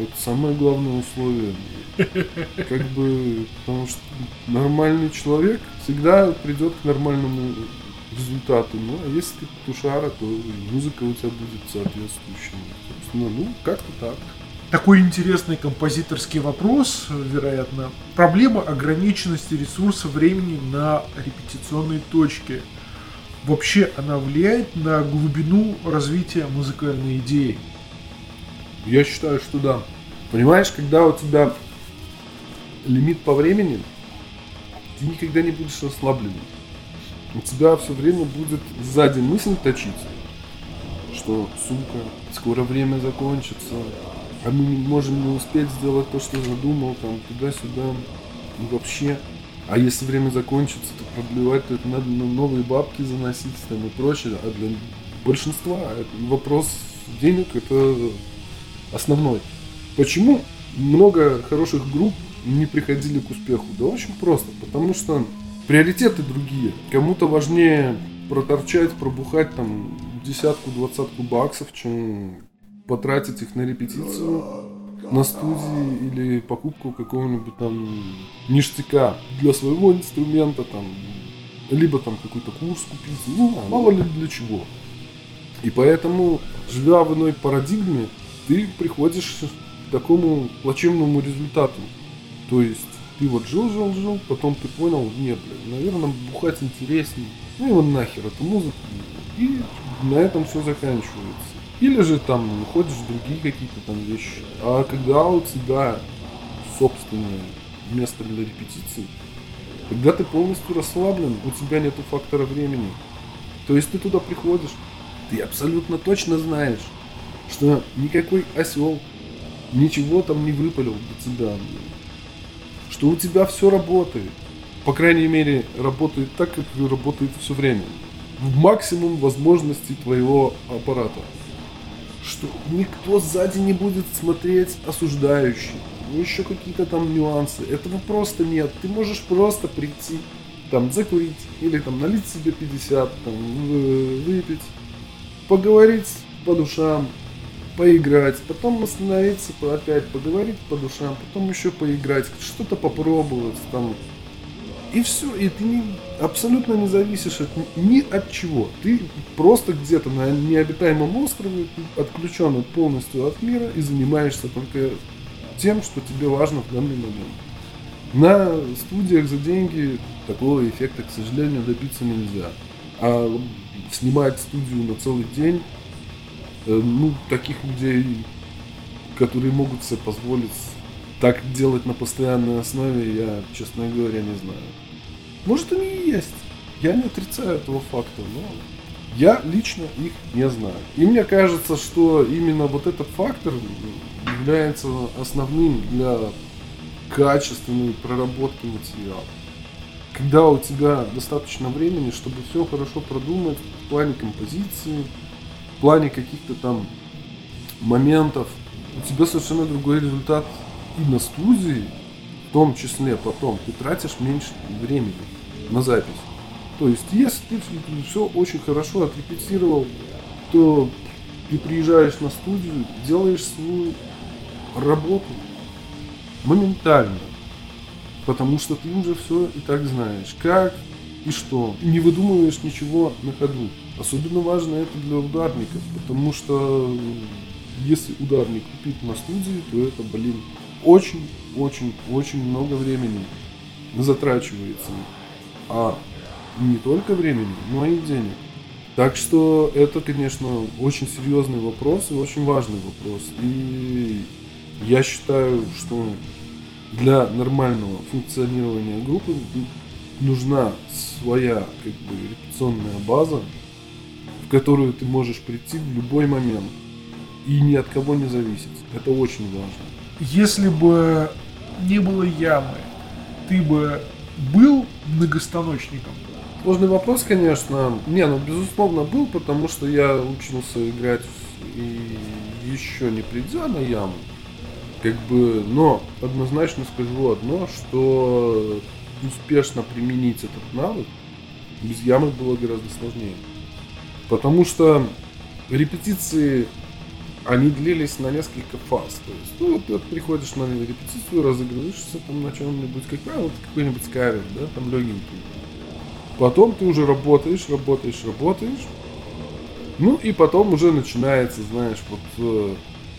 это самое главное условие. <laughs> Как бы, потому что нормальный человек всегда придет к нормальному результату. Ну, а если ты петушара, то музыка у тебя будет соответствующая. Собственно, ну, как-то так. Такой интересный композиторский вопрос, вероятно. Проблема ограниченности ресурса времени на репетиционной точке. Вообще она влияет на глубину развития музыкальной идеи? Я считаю, что да. Понимаешь, когда у тебя лимит по времени, ты никогда не будешь расслабленным. У тебя все время будет сзади мысль точить, что, сука, скоро время закончится, а мы можем не успеть сделать то, что задумал, там, туда-сюда, и вообще. А если время закончится, то продлевать, то это надо на новые бабки заносить там и прочее. А для большинства вопрос денег это основной. Почему много хороших групп не приходили к успеху? Да очень просто. Потому что приоритеты другие. Кому-то важнее проторчать, пробухать там десятку-двадцатку баксов, чем потратить их на репетицию на студии или покупку какого-нибудь там ништяка для своего инструмента, там, либо там какой-то курс купить, ну, мало ли для чего. И поэтому, живя в иной парадигме, ты приходишь к такому плачевному результату. То есть ты вот жил, жил, жил, потом ты понял, нет, блин, наверное, бухать интереснее. Ну и вот нахер эту музыку. И на этом все заканчивается. Или же там ходишь другие какие-то там вещи. А когда у тебя собственное место для репетиции, когда ты полностью расслаблен, у тебя нету фактора времени. То есть ты туда приходишь, ты абсолютно точно знаешь, что никакой осел ничего там не выпалил до тебя. Что у тебя все работает. По крайней мере, работает так, как работает все время. В максимум возможностей твоего аппарата. Что никто сзади не будет смотреть осуждающий. Еще какие-то там нюансы. Этого просто нет. Ты можешь просто прийти, там, закурить, или там налить себе 50, там, выпить, поговорить по душам, поиграть, потом остановиться, опять поговорить по душам, потом еще поиграть, что-то попробовать, там, и все, и ты не, абсолютно не зависишь от, ни от чего. Ты просто где-то на необитаемом острове, отключен полностью от мира и занимаешься только тем, что тебе важно в данный момент. На студиях за деньги такого эффекта, к сожалению, добиться нельзя. А снимать студию на целый день, э, ну, таких людей, которые могут себе позволить так делать на постоянной основе, я, честно говоря, не знаю. Может, они и есть. Я не отрицаю этого факта, но я лично их не знаю. И мне кажется, что именно вот этот фактор является основным для качественной проработки материала. Когда у тебя достаточно времени, чтобы все хорошо продумать в плане композиции, в плане каких-то там моментов, у тебя совершенно другой результат и на студии, том числе потом, ты тратишь меньше времени на запись. То есть, если ты все очень хорошо отрепетировал, то ты приезжаешь на студию, делаешь свою работу моментально. Потому что ты уже все и так знаешь. Как и что. Не выдумываешь ничего на ходу. Особенно важно это для ударников. Потому что если ударник купить на студии, то это, блин, очень-очень-очень много времени затрачивается. А не только времени, но и денег. Так что это, конечно, очень серьезный вопрос и очень важный вопрос. И я считаю, что для нормального функционирования группы нужна своя как бы, репетиционная база, в которую ты можешь прийти в любой момент и ни от кого не зависеть. Это очень важно. Если бы не было ямы, ты бы был многостаночником? Сложный вопрос, конечно. Не, ну, безусловно, был, потому что я учился играть и еще не придя на яму. Как бы, но однозначно скажу одно, что успешно применить этот навык без ямы было гораздо сложнее. Потому что репетиции, они длились на несколько фаз. То есть, ну, вот, вот приходишь на репетицию, разыгрываешься там на чем-нибудь, как, вот какой-нибудь кавер, да, там легенький. Потом ты уже работаешь, работаешь, работаешь. Ну и потом уже начинается, знаешь, вот э,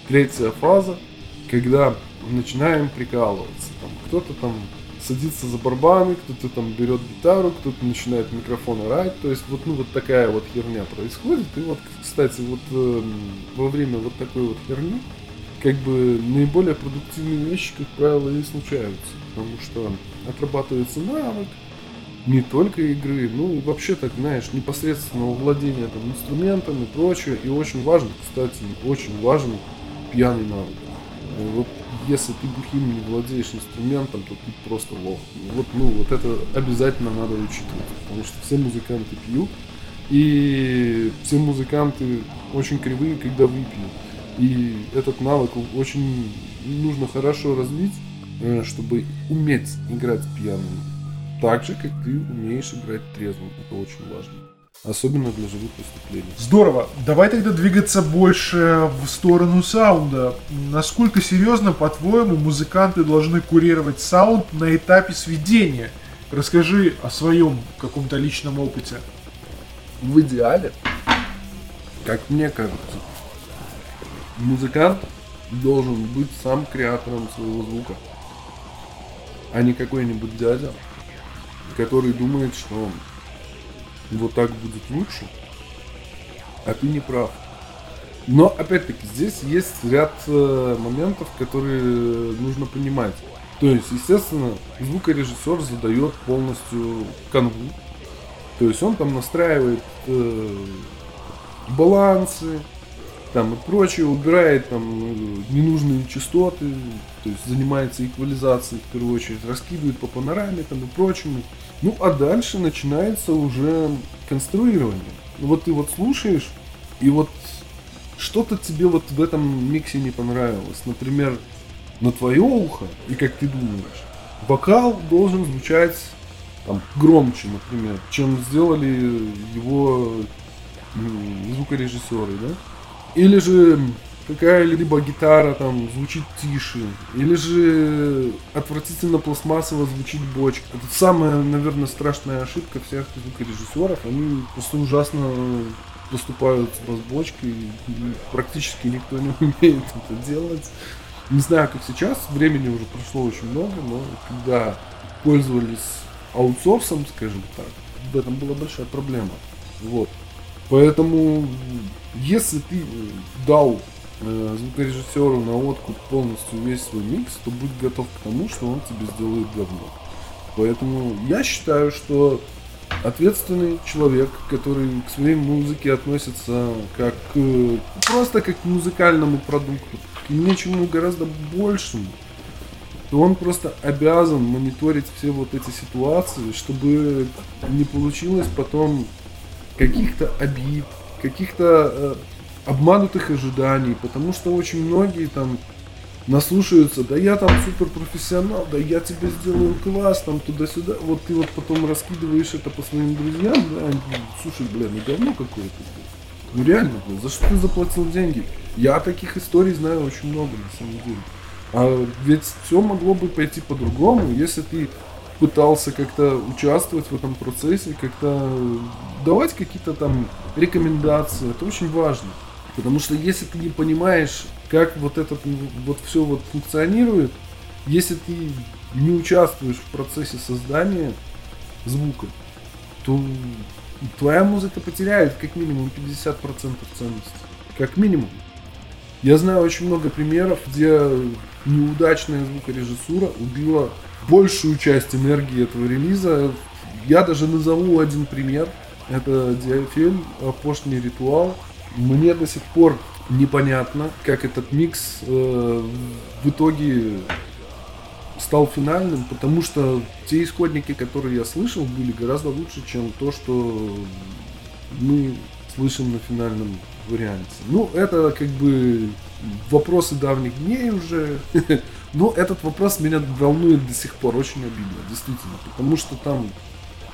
третья фаза, когда начинаем прикалываться. Там, кто-то там садится за барабаны, кто-то там берет гитару, кто-то начинает микрофон орать. То есть вот, ну, вот такая вот херня происходит. И вот, кстати, вот э, во время вот такой вот херни, как бы наиболее продуктивные вещи, как правило, и случаются. Потому что отрабатывается навык, не только игры, ну и вообще так, знаешь, непосредственного владения там инструментом и прочее. И очень важно, кстати, очень важен пьяный навык. Вот если ты бухим не владеешь инструментом, то ты просто лох. Вот, ну, вот это обязательно надо учитывать, потому что все музыканты пьют, и все музыканты очень кривые, когда выпьют. И этот навык очень нужно хорошо развить, э, чтобы уметь играть пьяным так же, как ты умеешь играть трезвым. Это очень важно. Особенно для живых выступлений. Здорово. Давай тогда двигаться больше в сторону саунда. Насколько серьезно, по-твоему, музыканты должны курировать саунд на этапе сведения? Расскажи о своем каком-то личном опыте. В идеале, как мне кажется, музыкант должен быть сам креатором своего звука, а не какой-нибудь дядя, который думает, что вот так будет лучше, а ты не прав. Но, опять-таки, здесь есть ряд э, моментов, которые нужно понимать. То есть, естественно, звукорежиссер задает полностью канву. То есть он там настраивает э, балансы, там и прочее, убирает там э, ненужные частоты, то есть занимается эквализацией в первую очередь, раскидывает по панораме там и прочему. Ну а дальше начинается уже конструирование. Ну вот ты вот слушаешь, и вот что-то тебе вот в этом миксе не понравилось. Например, на твое ухо, и как ты думаешь, вокал должен звучать там, громче, например, чем сделали его звукорежиссеры, да? Или же какая-либо гитара там звучит тише, или же отвратительно пластмассово звучит бочка. Это самая, наверное, страшная ошибка всех звукорежиссеров. Они просто ужасно поступают с разбочкой, и практически никто не <laughs> умеет это делать. Не знаю, как сейчас, времени уже прошло очень много, но когда пользовались аутсорсом, скажем так, в этом была большая проблема. Вот. Поэтому, если ты дал э, звукорежиссеру на откуп полностью весь свой микс, то будь готов к тому, что он тебе сделает говно. Поэтому я считаю, что ответственный человек, который к своей музыке относится как э, просто как к музыкальному продукту, к нечему гораздо большему, то он просто обязан мониторить все вот эти ситуации, чтобы не получилось потом каких-то обид, каких-то э, обманутых ожиданий, потому что очень многие там наслушаются, да я там супер профессионал, да я тебе сделаю класс, там туда-сюда, вот ты вот потом раскидываешь это по своим друзьям, да, они, слушай, бля, ну говно какое-то, ну реально, бля, за что ты заплатил деньги? Я таких историй знаю очень много на самом деле. А ведь все могло бы пойти по-другому, если ты пытался как-то участвовать в этом процессе, как-то давать какие-то там рекомендации. Это очень важно. Потому что если ты не понимаешь, как вот это вот все вот функционирует, если ты не участвуешь в процессе создания звука, то твоя музыка потеряет как минимум 50% ценности. Как минимум. Я знаю очень много примеров, где неудачная звукорежиссура убила большую часть энергии этого релиза. Я даже назову один пример. Это Диафель, Поштный ритуал. Мне до сих пор непонятно, как этот микс э, в итоге стал финальным, потому что те исходники, которые я слышал, были гораздо лучше, чем то, что мы слышим на финальном варианте. Ну, это как бы вопросы давних дней уже. <laughs> Но этот вопрос меня волнует до сих пор очень обидно, действительно. Потому что там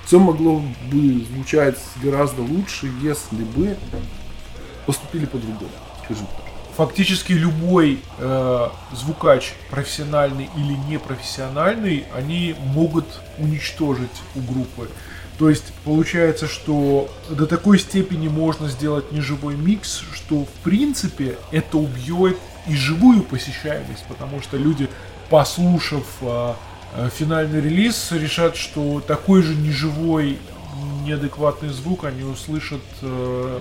все могло бы звучать гораздо лучше, если бы поступили по-другому, скажем так. Фактически любой э, звукач, профессиональный или непрофессиональный, они могут уничтожить у группы. То есть получается, что до такой степени можно сделать неживой микс, что в принципе это убьет и живую посещаемость, потому что люди, послушав э, э, финальный релиз, решат, что такой же неживой неадекватный звук они услышат э,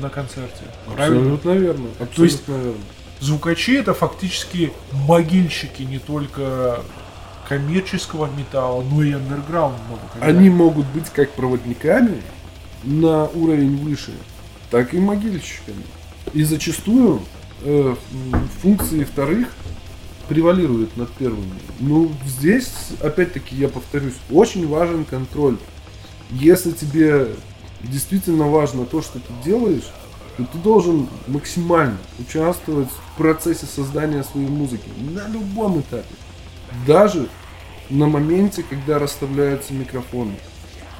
на концерте. Правильно? Абсолютно верно. Абсолютно То есть верно. звукачи это фактически могильщики не только коммерческого металла, но и андерграундного. Они могут быть как проводниками на уровень выше, так и могильщиками. И зачастую э, функции вторых превалируют над первыми. Ну, здесь, опять-таки, я повторюсь, очень важен контроль. Если тебе действительно важно то, что ты делаешь, то ты должен максимально участвовать в процессе создания своей музыки на любом этапе. Даже на моменте, когда расставляются микрофоны.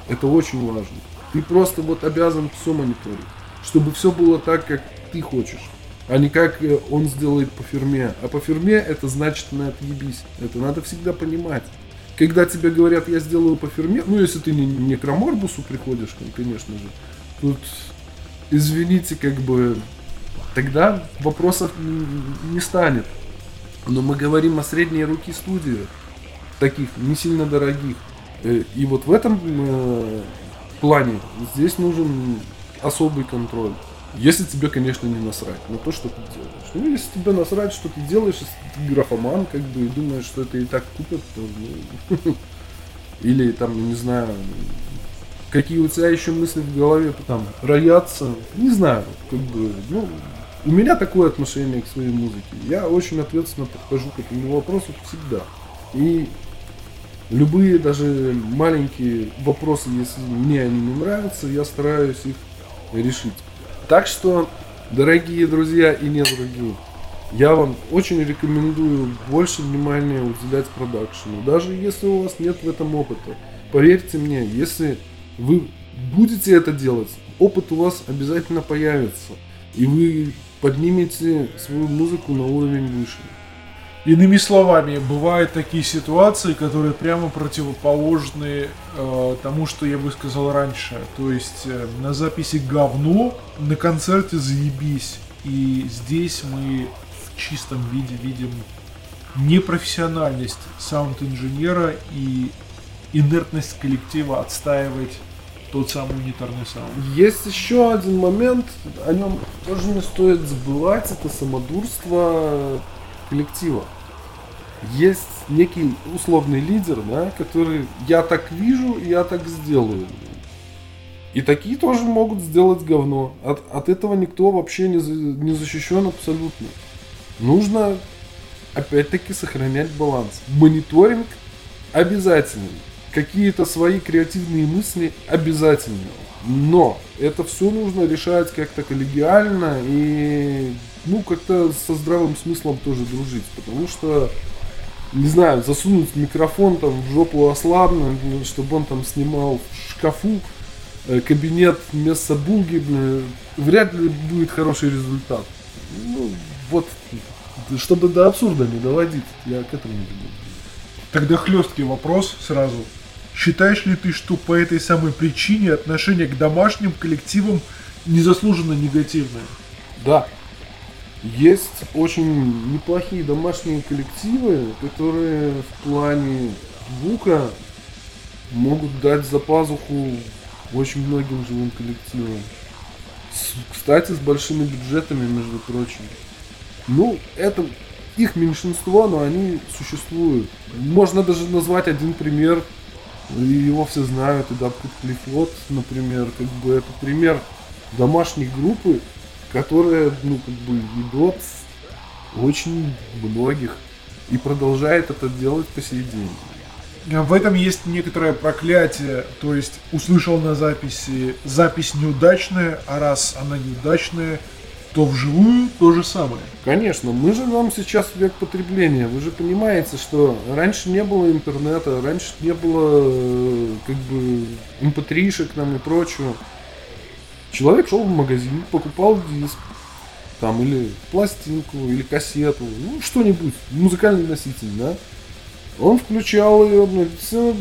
Это очень важно. Ты просто вот обязан все мониторить, чтобы все было так, как ты хочешь а не как э, он сделает по фирме. А по фирме это значит на отъебись. Это надо всегда понимать. Когда тебе говорят, я сделаю по фирме, ну если ты не, не приходишь, конечно же, тут, извините, как бы, тогда вопросов не станет. Но мы говорим о средней руки студиях, таких не сильно дорогих. Э, и вот в этом э, плане здесь нужен особый контроль. Если тебе, конечно, не насрать на то, что ты делаешь. Ну, если тебе насрать, что ты делаешь, если ты графоман, как бы, и думаешь, что это и так купят, то, ну, <laughs> или там, не знаю, какие у тебя еще мысли в голове там роятся, не знаю, как бы, ну, у меня такое отношение к своей музыке. Я очень ответственно подхожу к этому вопросу всегда. И любые даже маленькие вопросы, если мне они не нравятся, я стараюсь их решить. Так что, дорогие друзья и не дорогие, я вам очень рекомендую больше внимания уделять продакшену. Даже если у вас нет в этом опыта. Поверьте мне, если вы будете это делать, опыт у вас обязательно появится. И вы поднимете свою музыку на уровень выше. Иными словами, бывают такие ситуации, которые прямо противоположны э, тому, что я бы сказал раньше. То есть э, на записи говно, на концерте заебись. И здесь мы в чистом виде видим непрофессиональность саунд-инженера и инертность коллектива отстаивать тот самый унитарный саунд. Есть еще один момент, о нем тоже не стоит забывать, это самодурство коллектива. Есть некий условный лидер, да, который я так вижу, я так сделаю. И такие тоже могут сделать говно. От, от этого никто вообще не, за, не защищен абсолютно. Нужно, опять-таки, сохранять баланс. Мониторинг обязательный. Какие-то свои креативные мысли обязательно. Но это все нужно решать как-то коллегиально и ну, как-то со здравым смыслом тоже дружить, потому что, не знаю, засунуть микрофон там в жопу ослабно, чтобы он там снимал в шкафу э, кабинет вместо буги, вряд ли будет хороший результат. Ну, вот, чтобы до абсурда не доводить, я к этому не буду. Тогда хлесткий вопрос сразу. Считаешь ли ты, что по этой самой причине отношение к домашним коллективам незаслуженно негативное? Да, есть очень неплохие домашние коллективы, которые в плане звука могут дать за пазуху очень многим живым коллективам. С, кстати, с большими бюджетами, между прочим. Ну, это их меньшинство, но они существуют. Можно даже назвать один пример, и его все знают, и Дабкут Клифот, например, как бы это пример домашней группы, которая, ну, как бы ведет очень многих и продолжает это делать по сей день. В этом есть некоторое проклятие, то есть услышал на записи запись неудачная, а раз она неудачная, то вживую то же самое. Конечно, мы живем сейчас в век потребления. Вы же понимаете, что раньше не было интернета, раньше не было э, как бы mp3-шек нам и прочего. Человек шел в магазин, покупал диск, там, или пластинку, или кассету, ну, что-нибудь, музыкальный носитель, да. Он включал ее, все,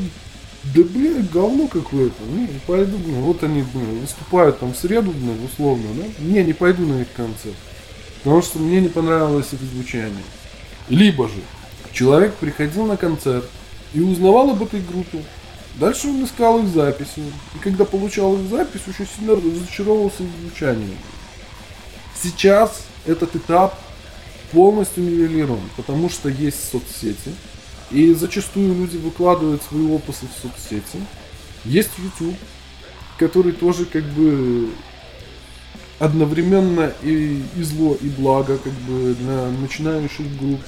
да, блин, говно какое-то, ну, не пойду, блин, вот они, блин, выступают там в среду, блин, условно, да, не, не пойду на их концерт, потому что мне не понравилось их звучание. Либо же человек приходил на концерт и узнавал об этой группе, Дальше он искал их записи. И когда получал их запись, очень сильно разочаровывался их звучанием. Сейчас этот этап полностью нивелирован, потому что есть соцсети. И зачастую люди выкладывают свои опусы в соцсети. Есть YouTube, который тоже как бы одновременно и, и зло, и благо как бы для начинающих групп.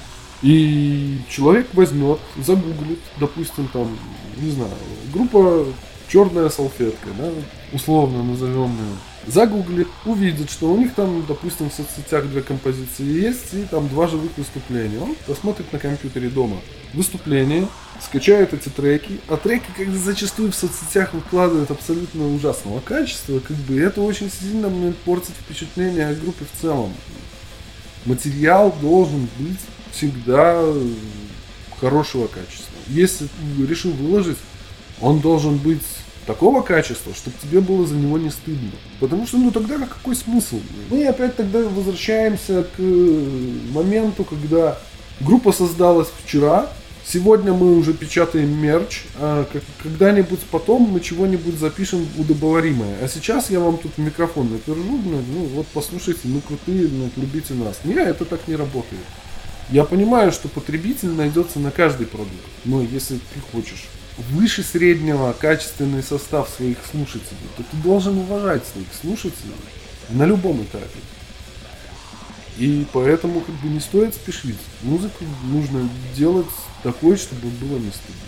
И человек возьмет, загуглит, допустим, там, не знаю, группа черная салфетка, да, условно назовем ее. Загуглит, увидит, что у них там, допустим, в соцсетях две композиции есть и там два живых выступления. Он посмотрит на компьютере дома выступление, скачает эти треки, а треки, как зачастую в соцсетях выкладывают абсолютно ужасного качества, как бы это очень сильно портит впечатление о группе в целом. Материал должен быть всегда хорошего качества. Если решил выложить, он должен быть такого качества, чтобы тебе было за него не стыдно. Потому что, ну тогда какой смысл? Мы опять тогда возвращаемся к моменту, когда группа создалась вчера, Сегодня мы уже печатаем мерч, а когда-нибудь потом мы чего-нибудь запишем удобоваримое. А сейчас я вам тут микрофон напержу, ну вот послушайте, ну крутые, ну, любите нас. Не, это так не работает. Я понимаю, что потребитель найдется на каждый продукт, но если ты хочешь выше среднего качественный состав своих слушателей, то ты должен уважать своих слушателей на любом этапе. И поэтому как бы не стоит спешить. Музыку нужно делать такой, чтобы было не стыдно.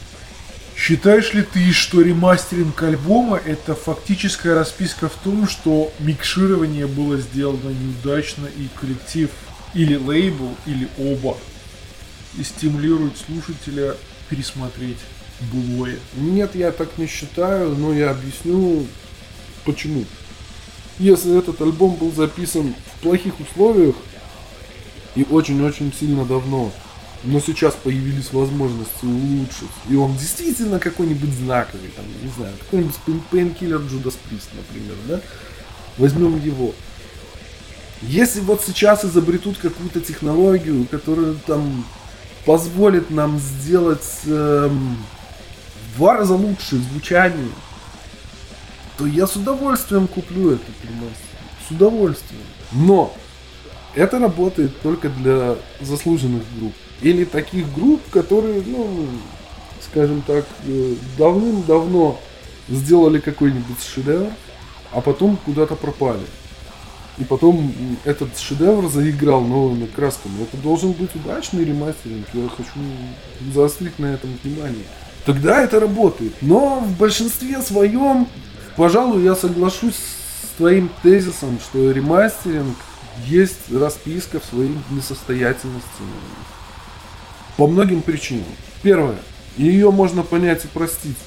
Считаешь ли ты, что ремастеринг альбома это фактическая расписка в том, что микширование было сделано неудачно и коллектив или лейбл, или оба и стимулирует слушателя пересмотреть былое? Нет, я так не считаю, но я объясню почему. Если этот альбом был записан в плохих условиях и очень-очень сильно давно, но сейчас появились возможности улучшить, и он действительно какой-нибудь знаковый, там, не знаю, какой-нибудь Painkiller Judas Priest, например, да, возьмем его. Если вот сейчас изобретут какую-то технологию, которая там позволит нам сделать эм, в два раза лучше звучание, то я с удовольствием куплю этот ремастер. С удовольствием. Но это работает только для заслуженных групп. Или таких групп, которые, ну, скажем так, э, давным-давно сделали какой-нибудь шедевр, а потом куда-то пропали. И потом этот шедевр заиграл новыми красками. Это должен быть удачный ремастеринг. Я хочу заострить на этом внимание. Тогда это работает. Но в большинстве своем, пожалуй, я соглашусь с твоим тезисом, что ремастеринг есть расписка в своей несостоятельности. По многим причинам. Первое. Ее можно понять и простить.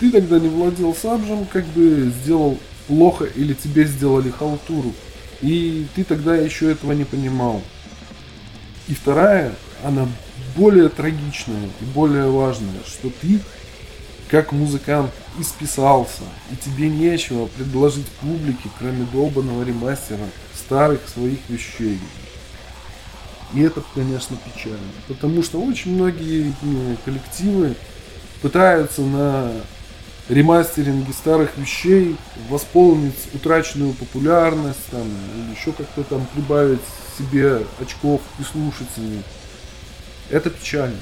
Ты тогда не владел сабжем, как бы сделал плохо или тебе сделали халтуру. И ты тогда еще этого не понимал. И вторая, она более трагичная и более важная, что ты, как музыкант, исписался, и тебе нечего предложить публике, кроме долбанного ремастера старых своих вещей. И это, конечно, печально. Потому что очень многие коллективы пытаются на ремастеринге старых вещей восполнить утраченную популярность, там, или еще как-то там прибавить себе очков и слушателей. Это печально.